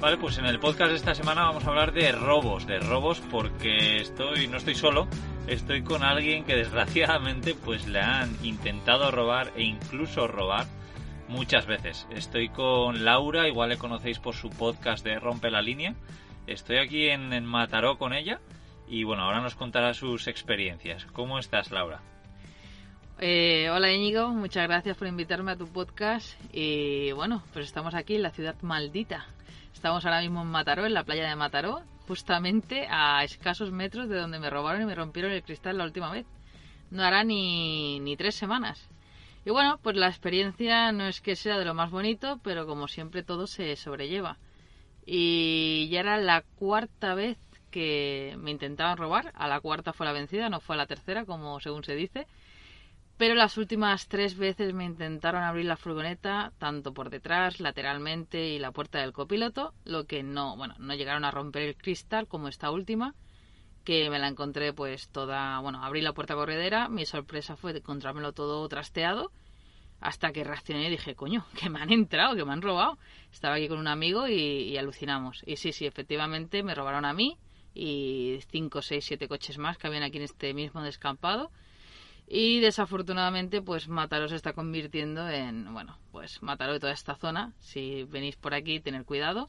Vale, pues en el podcast de esta semana vamos a hablar de robos, de robos porque estoy no estoy solo, estoy con alguien que desgraciadamente pues le han intentado robar e incluso robar muchas veces. Estoy con Laura, igual le conocéis por su podcast de Rompe la línea. Estoy aquí en, Mataró con ella y bueno, ahora nos contará sus experiencias. ¿Cómo estás, Laura? Eh, hola Íñigo, muchas gracias por invitarme a tu podcast y bueno, pues estamos aquí en la ciudad maldita. Estamos ahora mismo en Mataró, en la playa de Mataró, justamente a escasos metros de donde me robaron y me rompieron el cristal la última vez. No hará ni, ni tres semanas. Y bueno, pues la experiencia no es que sea de lo más bonito, pero como siempre todo se sobrelleva. Y ya era la cuarta vez que me intentaban robar. A la cuarta fue la vencida, no fue a la tercera, como según se dice. Pero las últimas tres veces me intentaron abrir la furgoneta, tanto por detrás, lateralmente y la puerta del copiloto, lo que no, bueno, no llegaron a romper el cristal como esta última, que me la encontré pues toda, bueno, abrí la puerta corredera, mi sorpresa fue encontrármelo todo trasteado, hasta que reaccioné y dije, coño, que me han entrado, que me han robado. Estaba aquí con un amigo y, y alucinamos. Y sí, sí, efectivamente me robaron a mí, y 5, 6, 7 coches más que habían aquí en este mismo descampado. Y desafortunadamente, pues Mataró se está convirtiendo en, bueno, pues Mataró de toda esta zona. Si venís por aquí, tener cuidado,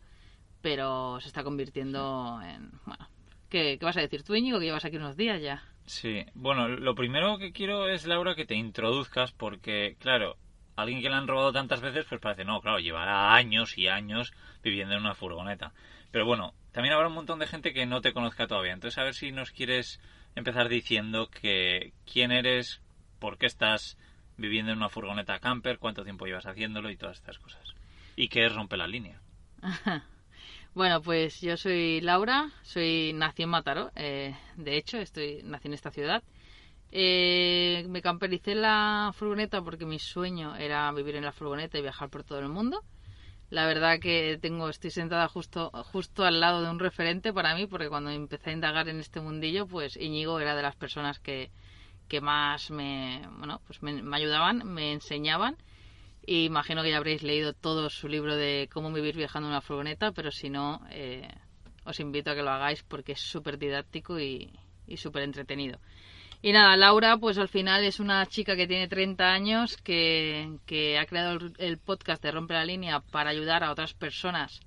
pero se está convirtiendo en, bueno, ¿qué, qué vas a decir tú, Íñigo, que llevas aquí unos días ya? Sí, bueno, lo primero que quiero es, Laura, que te introduzcas porque, claro, alguien que le han robado tantas veces, pues parece, no, claro, llevará años y años viviendo en una furgoneta. Pero bueno, también habrá un montón de gente que no te conozca todavía. Entonces, a ver si nos quieres empezar diciendo que quién eres, por qué estás viviendo en una furgoneta camper, cuánto tiempo llevas haciéndolo y todas estas cosas. Y qué es rompe la línea. Bueno, pues yo soy Laura, soy nací en Mataró, eh, de hecho, estoy nací en esta ciudad. Eh, me campericé en la furgoneta porque mi sueño era vivir en la furgoneta y viajar por todo el mundo. La verdad que tengo, estoy sentada justo, justo al lado de un referente para mí, porque cuando empecé a indagar en este mundillo, pues Íñigo era de las personas que, que más me, bueno, pues me, ayudaban, me enseñaban y imagino que ya habréis leído todo su libro de cómo vivir viajando en una furgoneta, pero si no, eh, os invito a que lo hagáis porque es súper didáctico y, y súper entretenido. Y nada, Laura, pues al final es una chica que tiene 30 años, que, que ha creado el, el, podcast de Rompe la Línea para ayudar a otras personas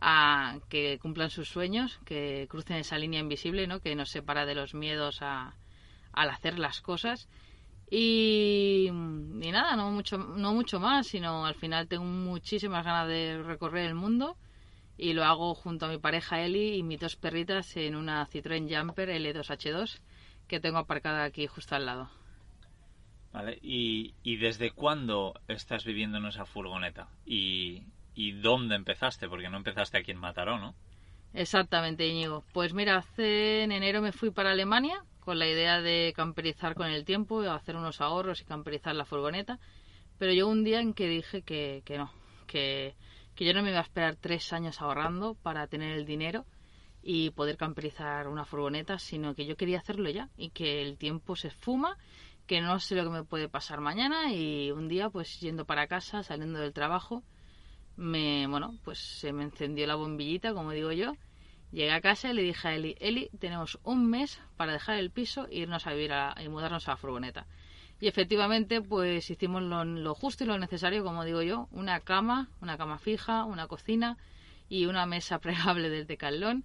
a que cumplan sus sueños, que crucen esa línea invisible, ¿no? Que nos separa de los miedos a, al hacer las cosas. Y, y, nada, no mucho, no mucho más, sino al final tengo muchísimas ganas de recorrer el mundo y lo hago junto a mi pareja Eli y mis dos perritas en una Citroën Jumper L2H2 que tengo aparcada aquí justo al lado. Vale, ¿y, y desde cuándo estás viviendo en esa furgoneta? ¿Y, ¿Y dónde empezaste? Porque no empezaste aquí en Mataró, ¿no? Exactamente, Íñigo. Pues mira, hace en enero me fui para Alemania con la idea de camperizar con el tiempo, hacer unos ahorros y camperizar la furgoneta. Pero yo un día en que dije que, que no, que, que yo no me iba a esperar tres años ahorrando para tener el dinero y poder camperizar una furgoneta, sino que yo quería hacerlo ya y que el tiempo se esfuma, que no sé lo que me puede pasar mañana y un día pues yendo para casa, saliendo del trabajo, me, bueno, pues se me encendió la bombillita, como digo yo, Llegué a casa y le dije a Eli, Eli, tenemos un mes para dejar el piso e irnos a vivir a, y mudarnos a la furgoneta. Y efectivamente, pues hicimos lo, justo y lo necesario, como digo yo, una cama, una cama fija, una cocina y una mesa plegable del decalón.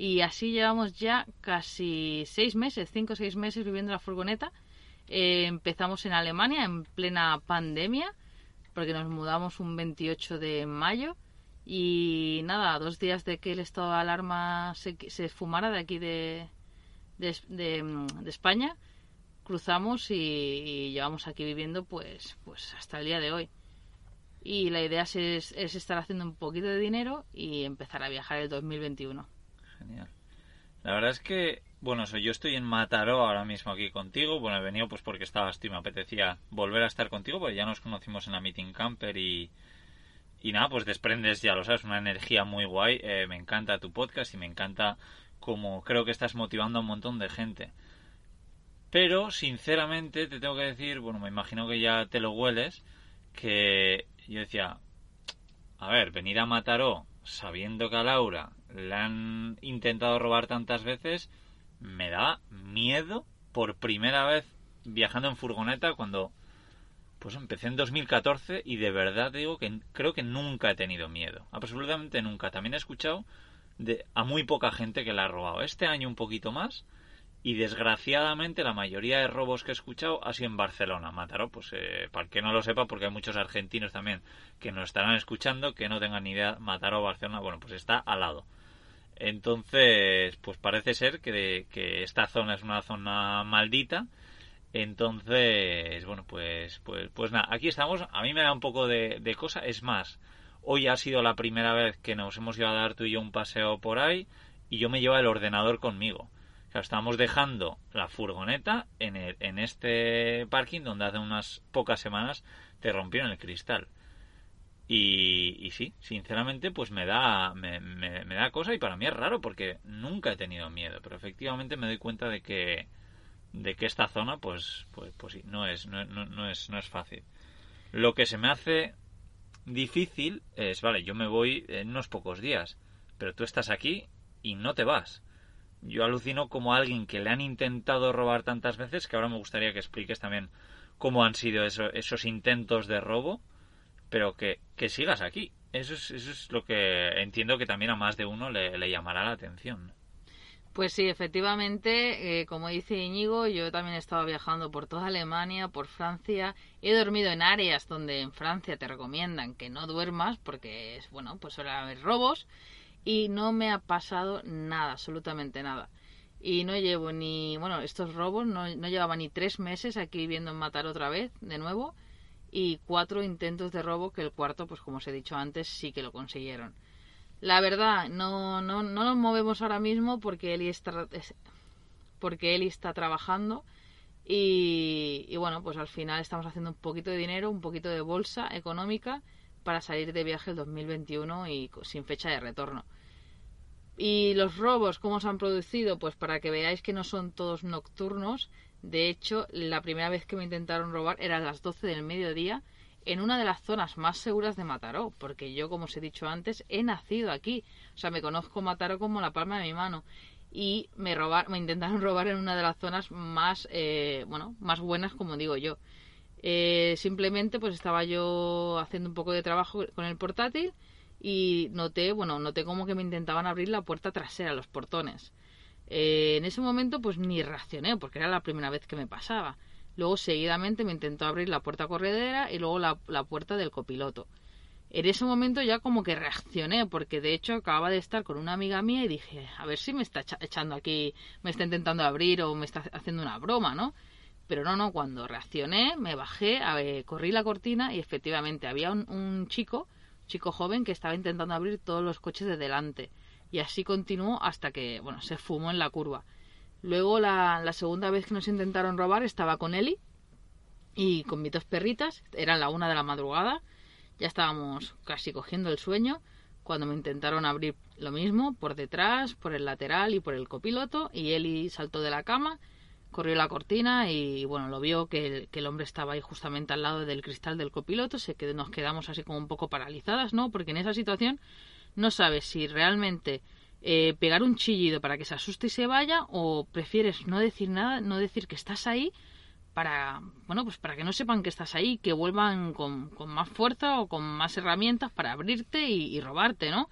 Y así llevamos ya casi seis meses, cinco o seis meses viviendo en la furgoneta. Eh, empezamos en Alemania en plena pandemia, porque nos mudamos un 28 de mayo. Y nada, dos días de que el estado de alarma se, se fumara de aquí de, de, de, de España, cruzamos y, y, llevamos aquí viviendo pues, pues hasta el día de hoy. Y la idea es, es, estar haciendo un poquito de dinero y empezar a viajar el 2021. Genial. La verdad es que, bueno, so, yo estoy en Mataró ahora mismo aquí contigo. Bueno, he venido pues porque estabas tú y me apetecía volver a estar contigo porque ya nos conocimos en la Meeting Camper y, y nada, pues desprendes, ya lo sabes, una energía muy guay. Eh, me encanta tu podcast y me encanta como creo que estás motivando a un montón de gente. Pero, sinceramente, te tengo que decir, bueno, me imagino que ya te lo hueles, que yo decía, a ver, venir a Mataró sabiendo que a Laura le han intentado robar tantas veces, me da miedo por primera vez viajando en furgoneta cuando pues empecé en 2014 y de verdad digo que creo que nunca he tenido miedo. Absolutamente nunca. También he escuchado de, a muy poca gente que la ha robado. Este año un poquito más y desgraciadamente la mayoría de robos que he escuchado ha sido en Barcelona. Mataró, pues eh, para que no lo sepa, porque hay muchos argentinos también que nos estarán escuchando que no tengan ni idea, Mataró Barcelona, bueno, pues está al lado. Entonces, pues parece ser que, que esta zona es una zona maldita. Entonces, bueno, pues, pues, pues nada, aquí estamos. A mí me da un poco de, cosa. Es más, hoy ha sido la primera vez que nos hemos ido a dar tú y yo un paseo por ahí y yo me llevo el ordenador conmigo. O sea, estábamos dejando la furgoneta en, el, en este parking donde hace unas pocas semanas te rompieron el cristal. Y, sí, sinceramente, pues me da, me, me, me, da cosa y para mí es raro porque nunca he tenido miedo. Pero efectivamente me doy cuenta de que, de que esta zona, pues, pues, pues sí, no es, no, no, no es, no es fácil. Lo que se me hace difícil es, vale, yo me voy en unos pocos días, pero tú estás aquí y no te vas. Yo alucino como alguien que le han intentado robar tantas veces que ahora me gustaría que expliques también cómo han sido eso, esos intentos de robo, pero que, que sigas aquí. Eso es, eso es lo que entiendo que también a más de uno le, llamará la atención. Pues sí, efectivamente, eh, como dice Íñigo, yo también he estado viajando por toda Alemania, por Francia. He dormido en áreas donde en Francia te recomiendan que no duermas porque es bueno, pues suele haber robos y no me ha pasado nada, absolutamente nada. Y no llevo ni, bueno, estos robos no, no llevaba ni tres meses aquí viviendo en Matar otra vez, de nuevo, y cuatro intentos de robo que el cuarto, pues como os he dicho antes, sí que lo consiguieron. La verdad, no, no, no nos movemos ahora mismo porque Eli está, porque Eli está trabajando y, y bueno, pues al final estamos haciendo un poquito de dinero, un poquito de bolsa económica para salir de viaje el 2021 y sin fecha de retorno. Y los robos, ¿cómo se han producido? Pues para que veáis que no son todos nocturnos. De hecho, la primera vez que me intentaron robar era a las 12 del mediodía en una de las zonas más seguras de Mataró, porque yo, como os he dicho antes, he nacido aquí. O sea, me conozco Mataró como la palma de mi mano. Y me, robar, me intentaron robar en una de las zonas más, eh, bueno, más buenas, como digo yo. Eh, simplemente pues estaba yo haciendo un poco de trabajo con el portátil y noté, bueno, noté como que me intentaban abrir la puerta trasera, los portones. Eh, en ese momento pues ni reaccioné porque era la primera vez que me pasaba. Luego seguidamente me intentó abrir la puerta corredera y luego la, la puerta del copiloto. En ese momento ya como que reaccioné porque de hecho acababa de estar con una amiga mía y dije, a ver si me está echando aquí, me está intentando abrir o me está haciendo una broma, ¿no? Pero no, no, cuando reaccioné, me bajé, ver, corrí la cortina y efectivamente había un, un chico, chico joven, que estaba intentando abrir todos los coches de delante. Y así continuó hasta que, bueno, se fumó en la curva. Luego, la, la segunda vez que nos intentaron robar, estaba con Eli y con mis dos perritas. Eran la una de la madrugada. Ya estábamos casi cogiendo el sueño cuando me intentaron abrir lo mismo por detrás, por el lateral y por el copiloto. Y Eli saltó de la cama corrió la cortina y bueno, lo vio que el, que el, hombre estaba ahí justamente al lado del cristal del copiloto, se que nos quedamos así como un poco paralizadas, ¿no? Porque en esa situación no sabes si realmente eh, pegar un chillido para que se asuste y se vaya o prefieres no decir nada, no decir que estás ahí para, bueno, pues para que no sepan que estás ahí, que vuelvan con, con más fuerza o con más herramientas para abrirte y, robarte, ¿no?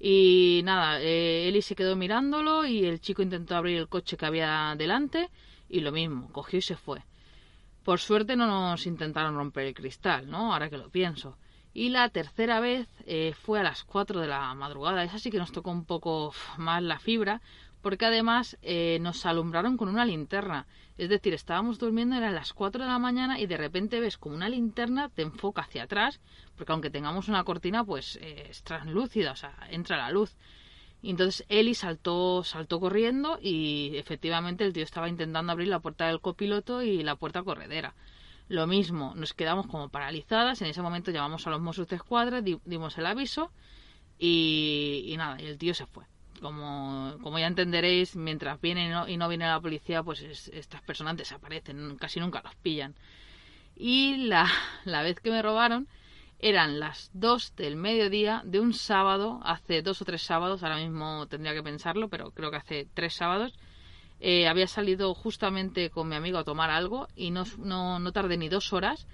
Y nada, eh, Eli se quedó mirándolo y el chico intentó abrir el coche que había delante y lo mismo, cogió y se fue. Por suerte no nos intentaron romper el cristal, ¿no? Ahora que lo pienso. Y la tercera vez eh, fue a las 4 de la madrugada. Esa sí que nos tocó un poco más la fibra, porque además eh, nos alumbraron con una linterna. Es decir, estábamos durmiendo, eran las 4 de la mañana y de repente ves como una linterna te enfoca hacia atrás, porque aunque tengamos una cortina, pues eh, es translúcida, o sea, entra la luz. Y entonces Eli saltó, saltó corriendo y efectivamente el tío estaba intentando abrir la puerta del copiloto y la puerta corredera. Lo mismo, nos quedamos como paralizadas. En ese momento llamamos a los Mossos de Escuadra, dimos el aviso y, nada, y el tío se fue. Como, como ya entenderéis, mientras viene y no, y no viene la policía, pues estas personas desaparecen, casi nunca los pillan. Y la, la vez que me robaron, eran las 2 del mediodía de un sábado, hace dos o tres sábados, ahora mismo tendría que pensarlo, pero creo que hace tres sábados. Eh, había salido justamente con mi amigo a tomar algo y no, no, no tardé ni dos horas.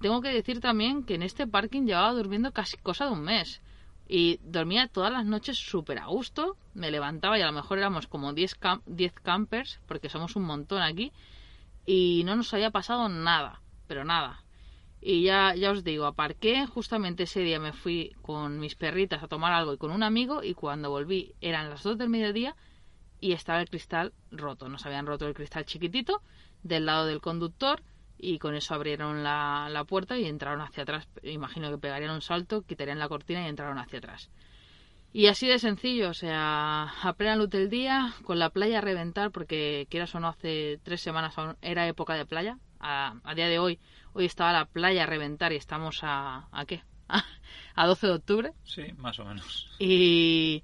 tengo que decir también que en este parking llevaba durmiendo casi cosa de un mes. Y dormía todas las noches súper a gusto. Me levantaba y a lo mejor éramos como 10 campers, porque somos un montón aquí. Y no nos había pasado nada, pero nada. Y ya, ya os digo, aparqué, justamente ese día me fui con mis perritas a tomar algo y con un amigo y cuando volví eran las 2 del mediodía y estaba el cristal roto. Nos habían roto el cristal chiquitito del lado del conductor y con eso abrieron la, la puerta y entraron hacia atrás. Imagino que pegarían un salto, quitarían la cortina y entraron hacia atrás. Y así de sencillo, o sea, a plena luz del día, con la playa a reventar, porque quieras o no, hace tres semanas era época de playa. A, a día de hoy Hoy estaba la playa a reventar y estamos a... ¿A qué? a 12 de octubre. Sí, más o menos. Y,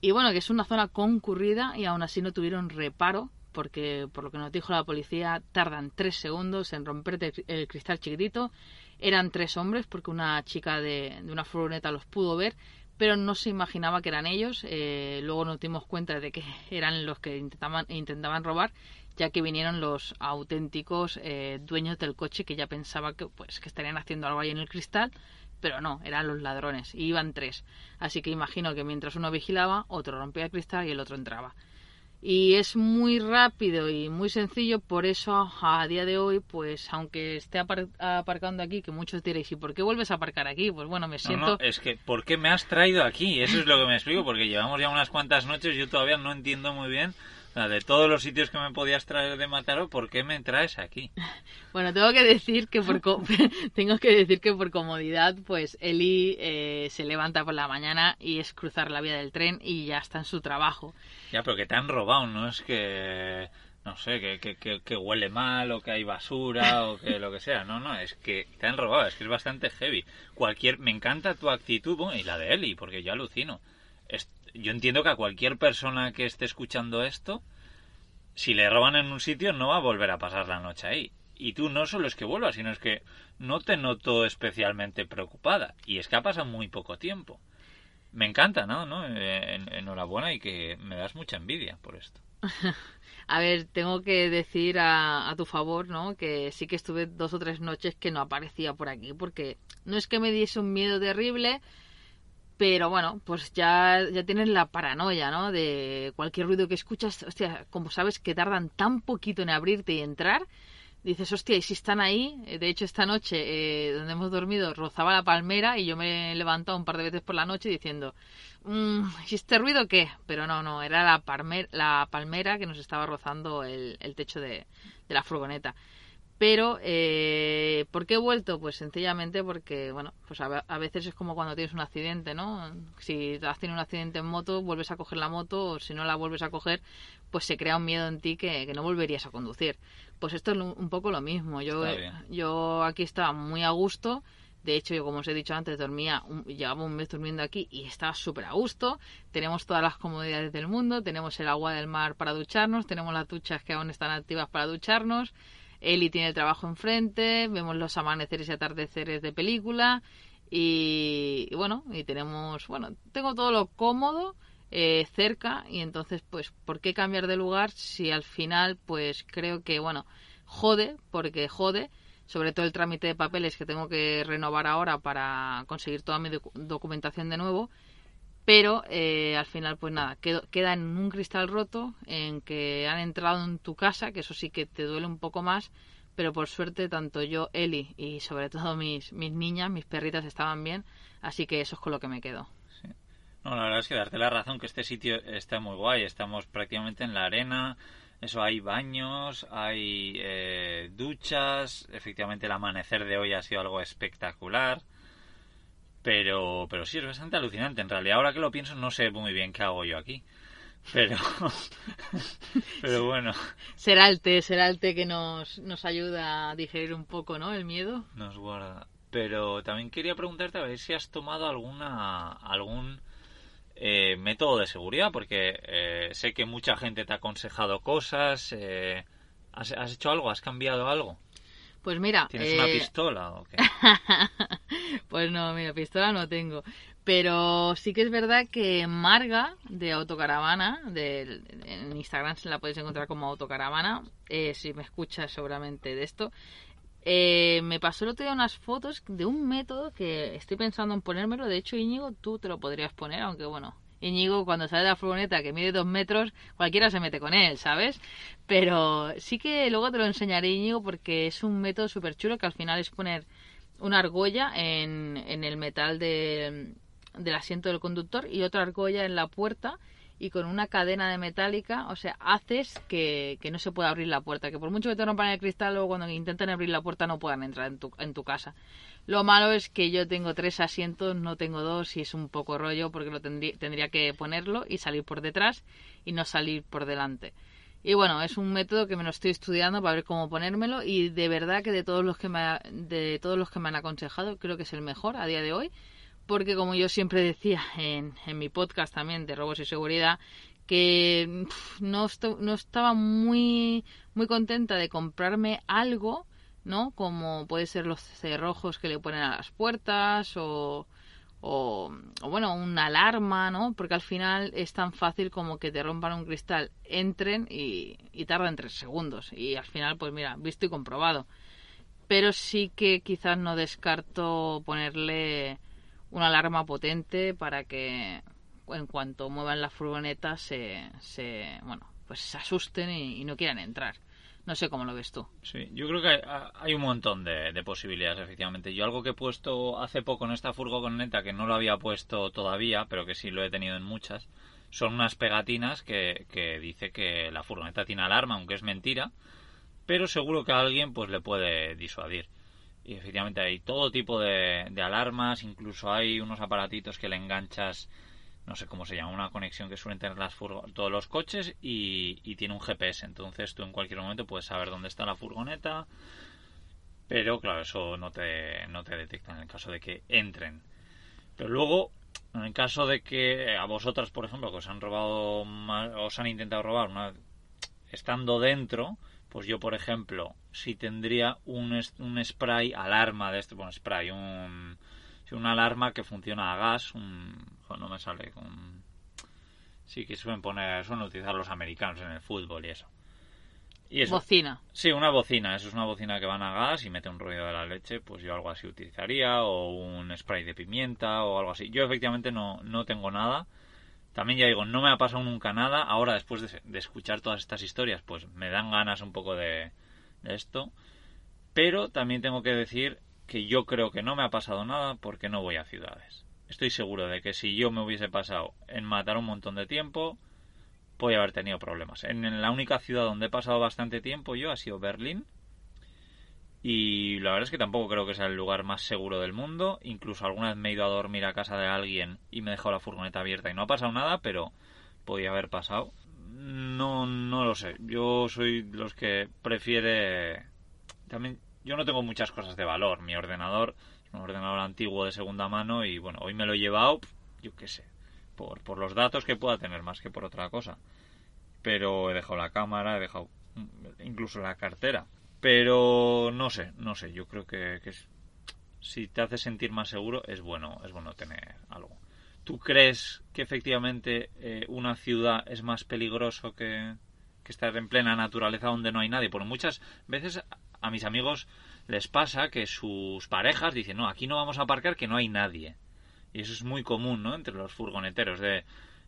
y bueno, que es una zona concurrida y aún así no tuvieron reparo porque por lo que nos dijo la policía tardan tres segundos en romperte el cristal chiquitito. Eran tres hombres porque una chica de, una furgoneta los pudo ver, pero no se imaginaba que eran ellos. Eh, luego nos dimos cuenta de que eran los que intentaban, intentaban robar ya que vinieron los auténticos eh, dueños del coche que ya pensaba que pues que estarían haciendo algo ahí en el cristal pero no, eran los ladrones y iban tres. Así que imagino que mientras uno vigilaba otro rompía el cristal y el otro entraba. Y es muy rápido y muy sencillo por eso a día de hoy pues aunque esté aparcando aquí que muchos diréis y por qué vuelves a aparcar aquí pues bueno me siento no, no, es que por qué me has traído aquí eso es lo que me explico porque llevamos ya unas cuantas noches y yo todavía no entiendo muy bien de todos los sitios que me podías traer de Mataró, ¿por qué me traes aquí? Bueno, tengo que decir que por tengo que decir que por comodidad, pues Eli eh, se levanta por la mañana y es cruzar la vía del tren y ya está en su trabajo. Ya, pero que te han robado, no es que no sé, que, que, que, huele mal o que hay basura o que lo que sea. No, no, es que te han robado, es que es bastante heavy. Cualquier, me encanta tu actitud y la de Eli, porque yo alucino yo entiendo que a cualquier persona que esté escuchando esto, si le roban en un sitio, no va a volver a pasar la noche ahí. Y tú no solo es que vuelvas, sino es que no te noto especialmente preocupada. Y es que ha pasado muy poco tiempo. Me encanta, ¿no? ¿No? enhorabuena y que me das mucha envidia por esto. a ver, tengo que decir a, a, tu favor, ¿no? Que sí que estuve dos o tres noches que no aparecía por aquí, porque no es que me diese un miedo terrible, pero bueno, pues ya, ya tienes la paranoia, ¿no? De cualquier ruido que escuchas, hostia, como sabes que tardan tan poquito en abrirte y entrar, dices, hostia, y si están ahí, eh, de hecho esta noche eh, donde hemos dormido rozaba la palmera y yo me he levantado un par de veces por la noche diciendo, mmm, ¿y este ruido qué? Pero no, no, era la, la palmera que nos estaba rozando el, el techo de, de la furgoneta. Pero, eh, ¿por qué he vuelto? Pues sencillamente porque, bueno, pues a, veces es como cuando tienes un accidente, ¿no? Si has tenido un accidente en moto, vuelves a coger la moto, o si no la vuelves a coger, pues se crea un miedo en ti que, no volverías a conducir. Pues esto es un poco lo mismo. Yo, yo aquí estaba muy a gusto. De hecho, yo como os he dicho antes, dormía, llevaba un mes durmiendo aquí y estaba súper a gusto. Tenemos todas las comodidades del mundo, tenemos el agua del mar para ducharnos, tenemos las duchas que aún están activas para ducharnos. Eli tiene el trabajo enfrente, vemos los amaneceres y atardeceres de película y, bueno, y tenemos, bueno, tengo todo lo cómodo eh, cerca y entonces pues, ¿por qué cambiar de lugar si al final pues creo que, bueno, jode, porque jode, sobre todo el trámite de papeles que tengo que renovar ahora para conseguir toda mi documentación de nuevo pero eh, al final pues nada queda en un cristal roto en que han entrado en tu casa que eso sí que te duele un poco más pero por suerte tanto yo, Eli y sobre todo mis, mis niñas, mis perritas estaban bien, así que eso es con lo que me quedo. No, la verdad es que darte la razón que este sitio está muy guay, estamos prácticamente en la arena, eso hay baños, hay eh, duchas, efectivamente el amanecer de hoy ha sido algo espectacular. Pero, pero sí, es bastante alucinante. En realidad, ahora que lo pienso, no sé muy bien qué hago yo aquí. Pero, pero bueno. Será el té, será el té que nos, nos ayuda a digerir un poco, ¿no? El miedo. Nos guarda. Pero también quería preguntarte a ver si has tomado alguna algún eh, método de seguridad, porque eh, sé que mucha gente te ha aconsejado cosas. Eh, ¿has, ¿has, hecho algo? ¿Has cambiado algo? Pues mira. ¿Tienes una pistola o qué? pues no, mira, pistola no tengo. Pero sí que es verdad que Marga de Autocaravana, de, en Instagram se la podéis encontrar como Autocaravana, eh, si me escuchas seguramente de esto, eh, me pasó el otro día unas fotos de un método que estoy pensando en ponérmelo. De hecho, Íñigo, tú te lo podrías poner, aunque bueno, Íñigo cuando sale de la furgoneta que mide dos metros, cualquiera se mete con él, ¿sabes? Pero sí que luego te lo enseñaré, Íñigo, porque es un método súper chulo que al final es poner una argolla en, en el metal de del asiento del conductor y otra argolla en la puerta y con una cadena de metálica, o sea, haces que, que no se pueda abrir la puerta, que por mucho que te rompan el cristal, luego cuando intenten abrir la puerta no puedan entrar en tu, en tu casa. Lo malo es que yo tengo tres asientos, no tengo dos y es un poco rollo porque lo tendría, tendría que ponerlo y salir por detrás y no salir por delante. Y bueno, es un método que me lo estoy estudiando para ver cómo ponérmelo y de verdad que de todos los que me, de todos los que me han aconsejado creo que es el mejor a día de hoy porque como yo siempre decía en, en mi podcast también de robos y seguridad, que no, no estaba muy, muy contenta de comprarme algo, ¿no? Como puede ser los cerrojos que le ponen a las puertas o, o, o, bueno, una alarma, ¿no? Porque al final es tan fácil como que te rompan un cristal, entren y, y tardan tres segundos. Y al final, pues mira, visto y comprobado. Pero sí que quizás no descarto ponerle una alarma potente para que en cuanto muevan la furgoneta se, se bueno pues se asusten y, no quieran entrar. No sé cómo lo ves tú. Sí yo creo que hay, hay un montón de, de, posibilidades efectivamente. Yo algo que he puesto hace poco en esta furgoneta que no lo había puesto todavía pero que sí lo he tenido en muchas son unas pegatinas que, que dice que la furgoneta tiene alarma aunque es mentira pero seguro que a alguien pues le puede disuadir y efectivamente hay todo tipo de, alarmas, incluso hay unos aparatitos que le enganchas, no sé cómo se llama, una conexión que suelen tener las todos los coches y, y, tiene un GPS. Entonces tú en cualquier momento puedes saber dónde está la furgoneta, pero claro, eso no te, no te detecta en el caso de que entren. Pero luego, en el caso de que a vosotras, por ejemplo, que os han robado, os han intentado robar una, estando dentro, pues yo, por ejemplo, si tendría un, un spray alarma de este, bueno, spray, un, una alarma que funciona a gas, un, no me sale, con, sí que suelen poner, suelen utilizar los americanos en el fútbol y eso. Y eso. Bocina. Sí, una bocina. Eso es una bocina que van a gas y mete un ruido de la leche. Pues yo algo así utilizaría. O un spray de pimienta o algo así. Yo efectivamente no, no tengo nada. También ya digo, no me ha pasado nunca nada. Ahora, después de, escuchar todas estas historias, pues me dan ganas un poco de, de esto. Pero también tengo que decir que yo creo que no me ha pasado nada porque no voy a ciudades. Estoy seguro de que si yo me hubiese pasado en matar un montón de tiempo, voy a haber tenido problemas. En la única ciudad donde he pasado bastante tiempo yo ha sido Berlín y la verdad es que tampoco creo que sea el lugar más seguro del mundo. Incluso alguna vez me he ido a dormir a casa de alguien y me he dejado la furgoneta abierta y no ha pasado nada, pero podía haber pasado. No, no lo sé. Yo soy los que prefiere. También, yo no tengo muchas cosas de valor. Mi ordenador es un ordenador antiguo de segunda mano y bueno, hoy me lo he llevado, yo qué sé, por, por los datos que pueda tener más que por otra cosa. Pero he dejado la cámara, he dejado incluso la cartera pero no sé, no sé, yo creo que, si te hace sentir más seguro es bueno, es bueno tener algo. ¿Tú crees que efectivamente eh, una ciudad es más peligroso que, que estar en plena naturaleza donde no hay nadie? Porque muchas veces a mis amigos les pasa que sus parejas dicen, no, aquí no vamos a aparcar que no hay nadie. Y eso es muy común, ¿no? Entre los furgoneteros, de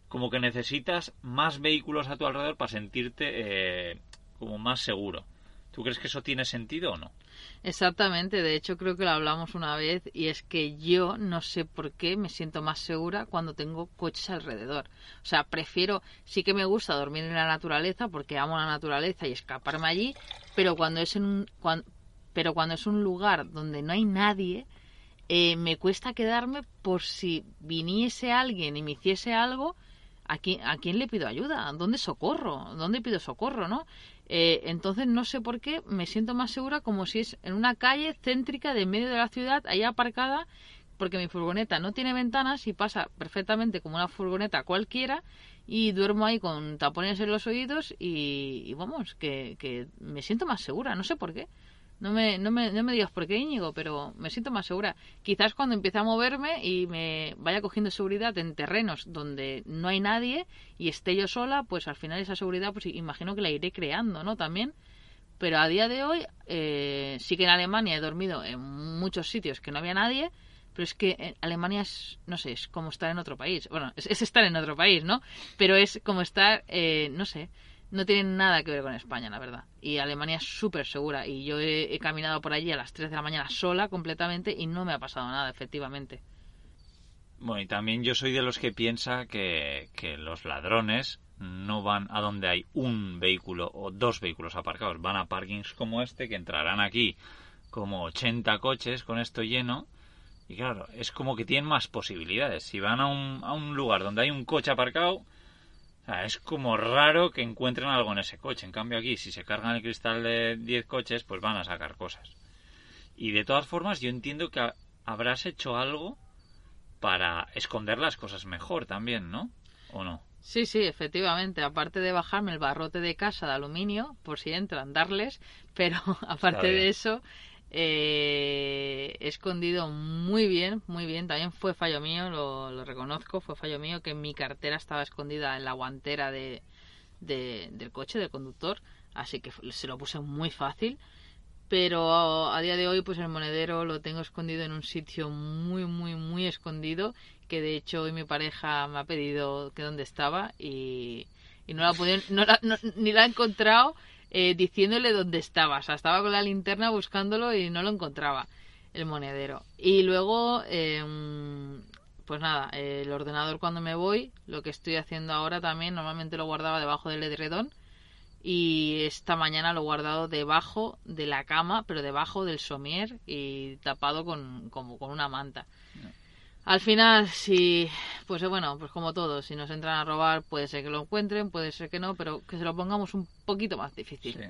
como que necesitas más vehículos a tu alrededor para sentirte eh, como más seguro. ¿Tú crees que eso tiene sentido o no? Exactamente, de hecho creo que lo hablamos una vez y es que yo no sé por qué me siento más segura cuando tengo coches alrededor. O sea, prefiero, sí que me gusta dormir en la naturaleza porque amo la naturaleza y escaparme allí, pero cuando es en un, pero cuando es un lugar donde no hay nadie, eh, me cuesta quedarme por si viniese alguien y me hiciese algo, ¿a quién, ¿a quién le pido ayuda? ¿Dónde socorro? ¿Dónde pido socorro? ¿no? Eh, entonces no sé por qué me siento más segura como si es en una calle céntrica de medio de la ciudad, ahí aparcada, porque mi furgoneta no tiene ventanas y pasa perfectamente como una furgoneta cualquiera y duermo ahí con tapones en los oídos y, vamos, que, que me siento más segura, no sé por qué. No me, no, me, no me digas por qué Íñigo, pero me siento más segura. Quizás cuando empiece a moverme y me vaya cogiendo seguridad en terrenos donde no hay nadie y esté yo sola, pues al final esa seguridad, pues imagino que la iré creando, ¿no? También. Pero a día de hoy, eh, sí que en Alemania he dormido en muchos sitios que no había nadie, pero es que Alemania es, no sé, es como estar en otro país. Bueno, es, estar en otro país, ¿no? Pero es como estar, eh, no sé, no tienen nada que ver con España, la verdad. Y Alemania es súper segura. Y yo he, caminado por allí a las 3 de la mañana sola completamente y no me ha pasado nada, efectivamente. Bueno, y también yo soy de los que piensa que, que los ladrones no van a donde hay un vehículo o dos vehículos aparcados. Van a parkings como este, que entrarán aquí como 80 coches con esto lleno. Y claro, es como que tienen más posibilidades. Si van a un, a un lugar donde hay un coche aparcado, es como raro que encuentren algo en ese coche. En cambio aquí, si se cargan el cristal de 10 coches, pues van a sacar cosas. Y de todas formas, yo entiendo que habrás hecho algo para esconder las cosas mejor también, ¿no? ¿O no? Sí, sí, efectivamente. Aparte de bajarme el barrote de casa de aluminio, por si entran, darles, pero aparte de eso, eh, escondido muy bien, muy bien. También fue fallo mío, lo, reconozco, fue fallo mío que mi cartera estaba escondida en la guantera de, del coche, del conductor. Así que se lo puse muy fácil. Pero a día de hoy, pues el monedero lo tengo escondido en un sitio muy, muy, muy escondido. Que de hecho hoy mi pareja me ha pedido que dónde estaba y, no la, no ni la ha encontrado eh, diciéndole dónde estaba. O sea, estaba con la linterna buscándolo y no lo encontraba el monedero. Y luego, em, pues nada, el ordenador cuando me voy, lo que estoy haciendo ahora también, normalmente lo guardaba debajo del edredón. Y esta mañana lo he guardado debajo de la cama, pero debajo del somier y tapado con, como con una manta. Al final, si, pues bueno, pues como todo, si nos entran a robar, puede ser que lo encuentren, puede ser que no, pero que se lo pongamos un poquito más difícil. Sí.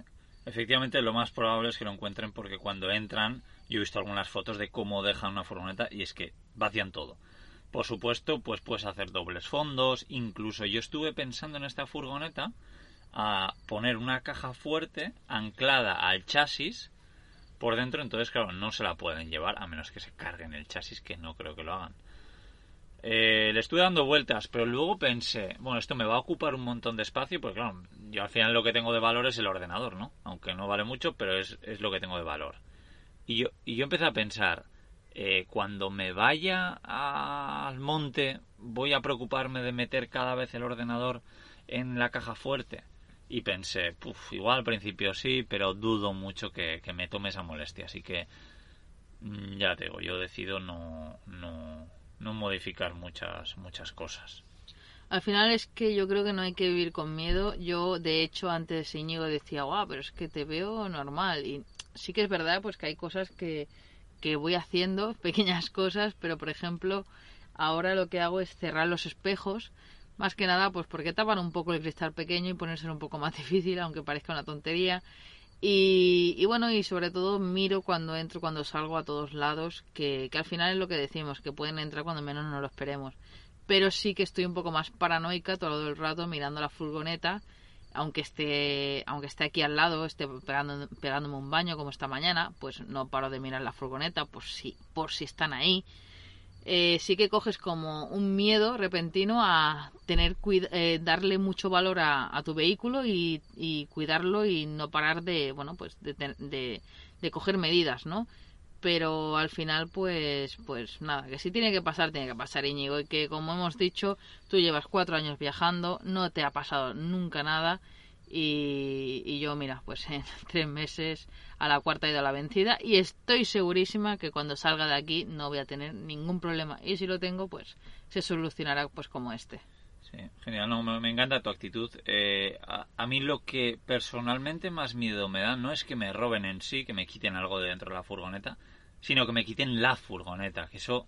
Efectivamente, lo más probable es que lo encuentren porque cuando entran, yo he visto algunas fotos de cómo dejan una furgoneta y es que vacían todo. Por supuesto, pues puedes hacer dobles fondos, incluso yo estuve pensando en esta furgoneta a poner una caja fuerte anclada al chasis por dentro, entonces claro, no se la pueden llevar a menos que se carguen el chasis, que no creo que lo hagan. Eh, le estuve dando vueltas, pero luego pensé, bueno, esto me va a ocupar un montón de espacio, porque claro, yo al final lo que tengo de valor es el ordenador, ¿no? Aunque no vale mucho, pero es, es lo que tengo de valor. Y yo, y yo empecé a pensar, eh, cuando me vaya al monte, voy a preocuparme de meter cada vez el ordenador en la caja fuerte y pensé, puf, igual al principio sí, pero dudo mucho que, me tome esa molestia. Así que mm, ya te digo, yo decido no, no, no modificar muchas, muchas cosas. Al final es que yo creo que no hay que vivir con miedo. Yo, de hecho, antes Íñigo decía, guau, pero es que te veo normal. Y sí que es verdad, pues que hay cosas que, que voy haciendo, pequeñas cosas, pero por ejemplo, ahora lo que hago es cerrar los espejos más que nada, pues porque tapan un poco el cristal pequeño y ponerse un poco más difícil, aunque parezca una tontería. Y, bueno, y sobre todo miro cuando entro, cuando salgo a todos lados, que, que al final es lo que decimos, que pueden entrar cuando menos no lo esperemos. Pero sí que estoy un poco más paranoica todo el rato mirando la furgoneta, aunque esté, aunque esté aquí al lado, esté pegando, pegándome un baño como esta mañana, pues no paro de mirar la furgoneta, por si, por si están ahí eh, sí que coges como un miedo repentino a tener eh, darle mucho valor a, tu vehículo y, cuidarlo y no parar de bueno pues de, de, coger medidas no pero al final pues pues nada que si tiene que pasar tiene que pasar Íñigo. Y que como hemos dicho tú llevas cuatro años viajando no te ha pasado nunca nada Y, yo, mira, pues en tres meses a la cuarta he ido a la vencida y estoy segurísima que cuando salga de aquí no voy a tener ningún problema. Y si lo tengo, pues se solucionará pues como este. Sí, genial, no, me, encanta tu actitud. Eh, a, a mí lo que personalmente más miedo me da no es que me roben en sí, que me quiten algo de dentro de la furgoneta, sino que me quiten la furgoneta, que eso,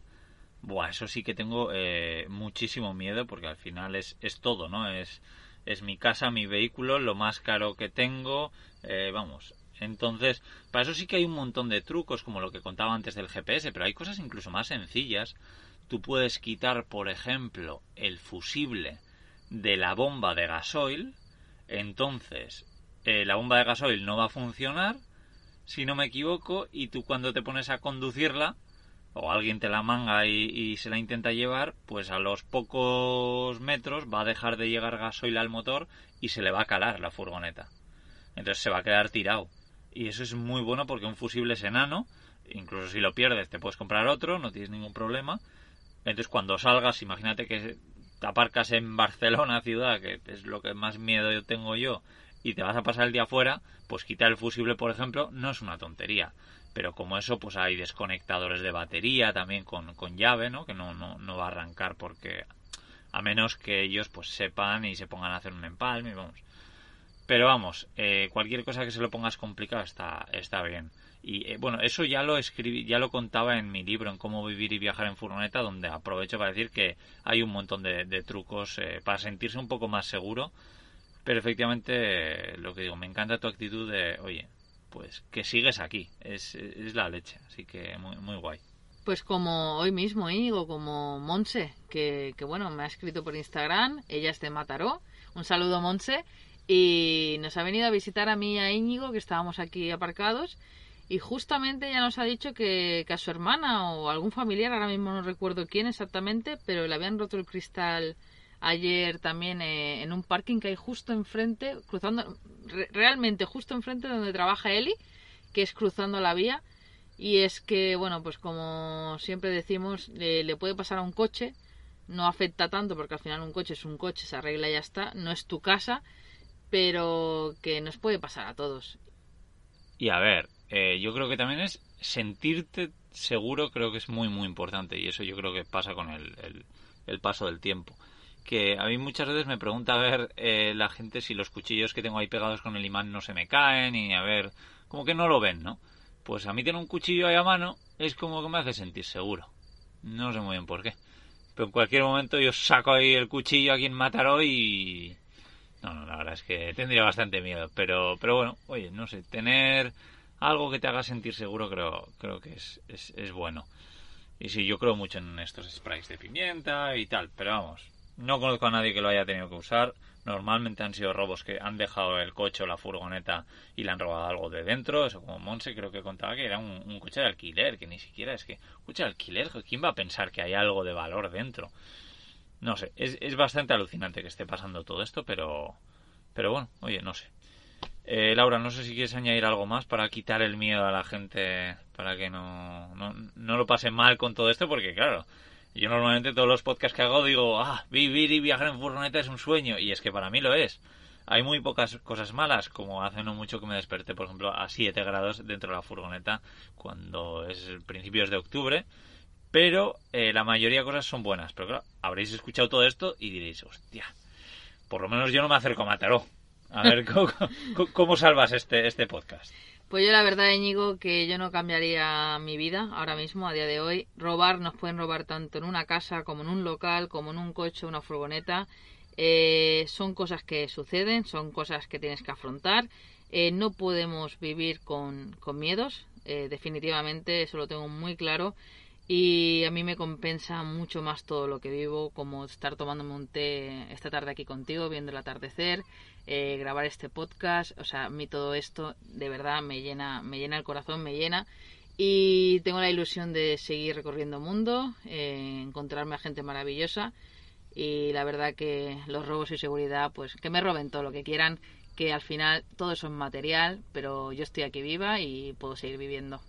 buah, eso sí que tengo eh, muchísimo miedo porque al final es, es todo, ¿no? Es, es mi casa, mi vehículo, lo más caro que tengo, eh, vamos. Entonces, para eso sí que hay un montón de trucos, como lo que contaba antes del GPS, pero hay cosas incluso más sencillas. Tú puedes quitar, por ejemplo, el fusible de la bomba de gasoil, entonces eh, la bomba de gasoil no va a funcionar, si no me equivoco, y tú cuando te pones a conducirla, o alguien te la manga y, se la intenta llevar, pues a los pocos metros va a dejar de llegar gasoil al motor y se le va a calar la furgoneta. Entonces se va a quedar tirado. Y eso es muy bueno porque un fusible es enano, incluso si lo pierdes te puedes comprar otro, no tienes ningún problema. Entonces cuando salgas, imagínate que te aparcas en Barcelona, ciudad, que es lo que más miedo yo tengo yo, y te vas a pasar el día afuera, pues quitar el fusible, por ejemplo, no es una tontería. Pero como eso, pues hay desconectadores de batería también con, con llave, ¿no? Que no, no, no va a arrancar porque a menos que ellos pues sepan y se pongan a hacer un empalme, vamos. Pero vamos, eh, cualquier cosa que se lo pongas complicado está, está bien. Y eh, bueno, eso ya lo escribí, ya lo contaba en mi libro, en cómo vivir y viajar en furgoneta, donde aprovecho para decir que hay un montón de, de trucos eh, para sentirse un poco más seguro. Pero efectivamente, lo que digo, me encanta tu actitud de, oye, pues que sigues aquí, es, es la leche, así que muy, muy guay. Pues como hoy mismo, Íñigo, como Monse, que, que bueno, me ha escrito por Instagram, ella es de Mataró, un saludo Monse, y nos ha venido a visitar a mí y a Íñigo, que estábamos aquí aparcados, y justamente ya nos ha dicho que, que, a su hermana o algún familiar, ahora mismo no recuerdo quién exactamente, pero le habían roto el cristal ayer también eh, en un parking que hay justo enfrente, cruzando, re realmente justo enfrente donde trabaja Eli, que es cruzando la vía. Y es que, bueno, pues como siempre decimos, le puede pasar a un coche, no afecta tanto porque al final un coche es un coche, se arregla y ya está, no es tu casa, pero que nos puede pasar a todos. Y a ver, eh, yo creo que también es sentirte seguro, creo que es muy, muy importante y eso yo creo que pasa con el, el, el paso del tiempo que a mí muchas veces me pregunta a ver eh, la gente si los cuchillos que tengo ahí pegados con el imán no se me caen y a ver, como que no lo ven, ¿no? Pues a mí tener un cuchillo ahí a mano es como que me hace sentir seguro. No sé muy bien por qué. Pero en cualquier momento yo saco ahí el cuchillo a quien matará y... No, no, la verdad es que tendría bastante miedo. Pero, pero bueno, oye, no sé, tener algo que te haga sentir seguro creo, creo que es, es, es bueno. Y sí, yo creo mucho en estos sprays de pimienta y tal, pero vamos, no conozco a nadie que lo haya tenido que usar. Normalmente han sido robos que han dejado el coche o la furgoneta y le han robado algo de dentro. Eso como Monse creo que contaba que era un, un coche de alquiler, que ni siquiera es que... Coche de alquiler, ¿quién va a pensar que hay algo de valor dentro? No sé, es, es bastante alucinante que esté pasando todo esto, pero... Pero bueno, oye, no sé. Eh, Laura, no sé si quieres añadir algo más para quitar el miedo a la gente, para que no, no, no lo pase mal con todo esto, porque claro, yo normalmente todos los podcasts que hago digo, ah, vivir y viajar en furgoneta es un sueño. Y es que para mí lo es. Hay muy pocas cosas malas, como hace no mucho que me desperté, por ejemplo, a 7 grados dentro de la furgoneta cuando es principios de octubre. Pero eh, la mayoría de cosas son buenas. Pero claro, habréis escuchado todo esto y diréis, hostia, por lo menos yo no me acerco a Mataró. A ver, ¿cómo, cómo salvas este, este podcast? Pues yo la verdad, Íñigo, que yo no cambiaría mi vida ahora mismo, a día de hoy. Robar nos pueden robar tanto en una casa como en un local, como en un coche, una furgoneta. Eh, son cosas que suceden, son cosas que tienes que afrontar. Eh, no podemos vivir con, con miedos, eh, definitivamente, eso lo tengo muy claro. Y a mí me compensa mucho más todo lo que vivo, como estar tomándome un té esta tarde aquí contigo, viendo el atardecer, eh, grabar este podcast. O sea, a mí todo esto de verdad me llena, me llena el corazón, me llena. Y tengo la ilusión de seguir recorriendo el mundo, eh, encontrarme a gente maravillosa. Y la verdad que los robos y seguridad, pues que me roben todo lo que quieran, que al final todo eso es material, pero yo estoy aquí viva y puedo seguir viviendo.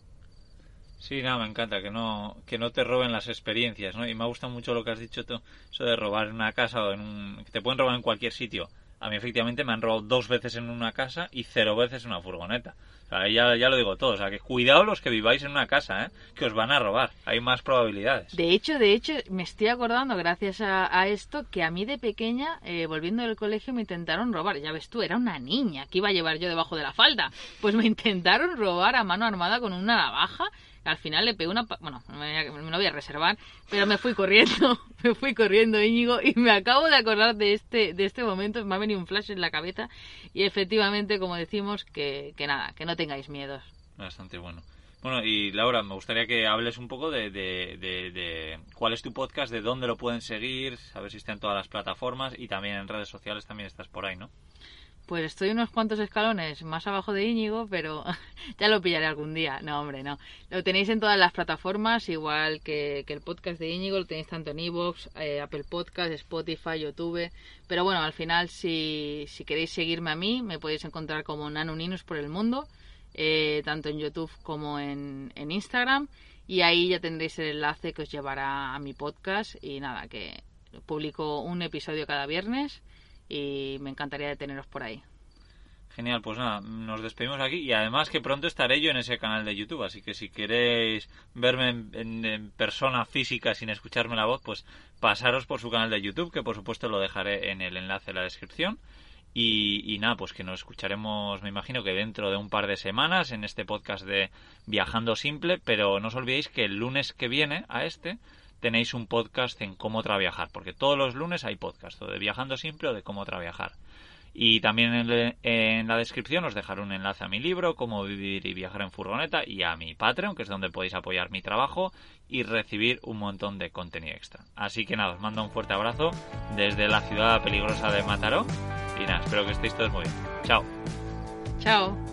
Sí, nada, me encanta que no que no te roben las experiencias, ¿no? Y me gusta mucho lo que has dicho tú, eso de robar en una casa o en un que te pueden robar en cualquier sitio. a mí efectivamente me han robado dos veces en una casa y cero veces en una furgoneta. O ya, ya lo digo todo. O sea, que cuidado los que viváis en una casa, ¿eh? Que os van a robar. Hay más probabilidades. De hecho, de hecho, me estoy acordando, gracias a, esto, que a mí de pequeña, eh, volviendo del colegio, me intentaron robar. Ya ves tú, era una niña. que iba a llevar yo debajo de la falda? Pues me intentaron robar a mano armada con una navaja al final le pegué una... Bueno, me, lo voy a reservar, pero me fui corriendo, me fui corriendo Íñigo y me acabo de acordar de este, de este momento, me ha venido un flash en la cabeza y efectivamente, como decimos, que, que nada, que no tengáis miedos. Bastante bueno. Bueno, y Laura, me gustaría que hables un poco de, de, de, cuál es tu podcast, de dónde lo pueden seguir, a ver si está en todas las plataformas y también en redes sociales también estás por ahí, ¿no? Pues estoy unos cuantos escalones más abajo de Íñigo, pero ya lo pillaré algún día. No, hombre, no. Lo tenéis en todas las plataformas, igual que, el podcast de Íñigo, lo tenéis tanto en Evox, eh, Apple Podcast, Spotify, YouTube. Pero bueno, al final, si, si queréis seguirme a mí, me podéis encontrar como Nano Ninus por el mundo, eh, tanto en YouTube como en, Instagram. Y ahí ya tendréis el enlace que os llevará a mi podcast. Y nada, que publico un episodio cada viernes y me encantaría de teneros por ahí. Genial, pues nada, nos despedimos aquí y además que pronto estaré yo en ese canal de YouTube, así que si queréis verme en, persona física sin escucharme la voz, pues pasaros por su canal de YouTube, que por supuesto lo dejaré en el enlace de la descripción. Y, y, nada, pues que nos escucharemos, me imagino que dentro de un par de semanas en este podcast de Viajando Simple, pero no os olvidéis que el lunes que viene a este tenéis un podcast en cómo trabajar, porque todos los lunes hay podcast, o de Viajando Simple o de cómo trabajar. Y también en, la descripción os dejaré un enlace a mi libro, Cómo vivir y viajar en furgoneta, y a mi Patreon, que es donde podéis apoyar mi trabajo y recibir un montón de contenido extra. Así que nada, os mando un fuerte abrazo desde la ciudad peligrosa de Mataró. Y nada, espero que estéis todos muy bien. Chao. Chao.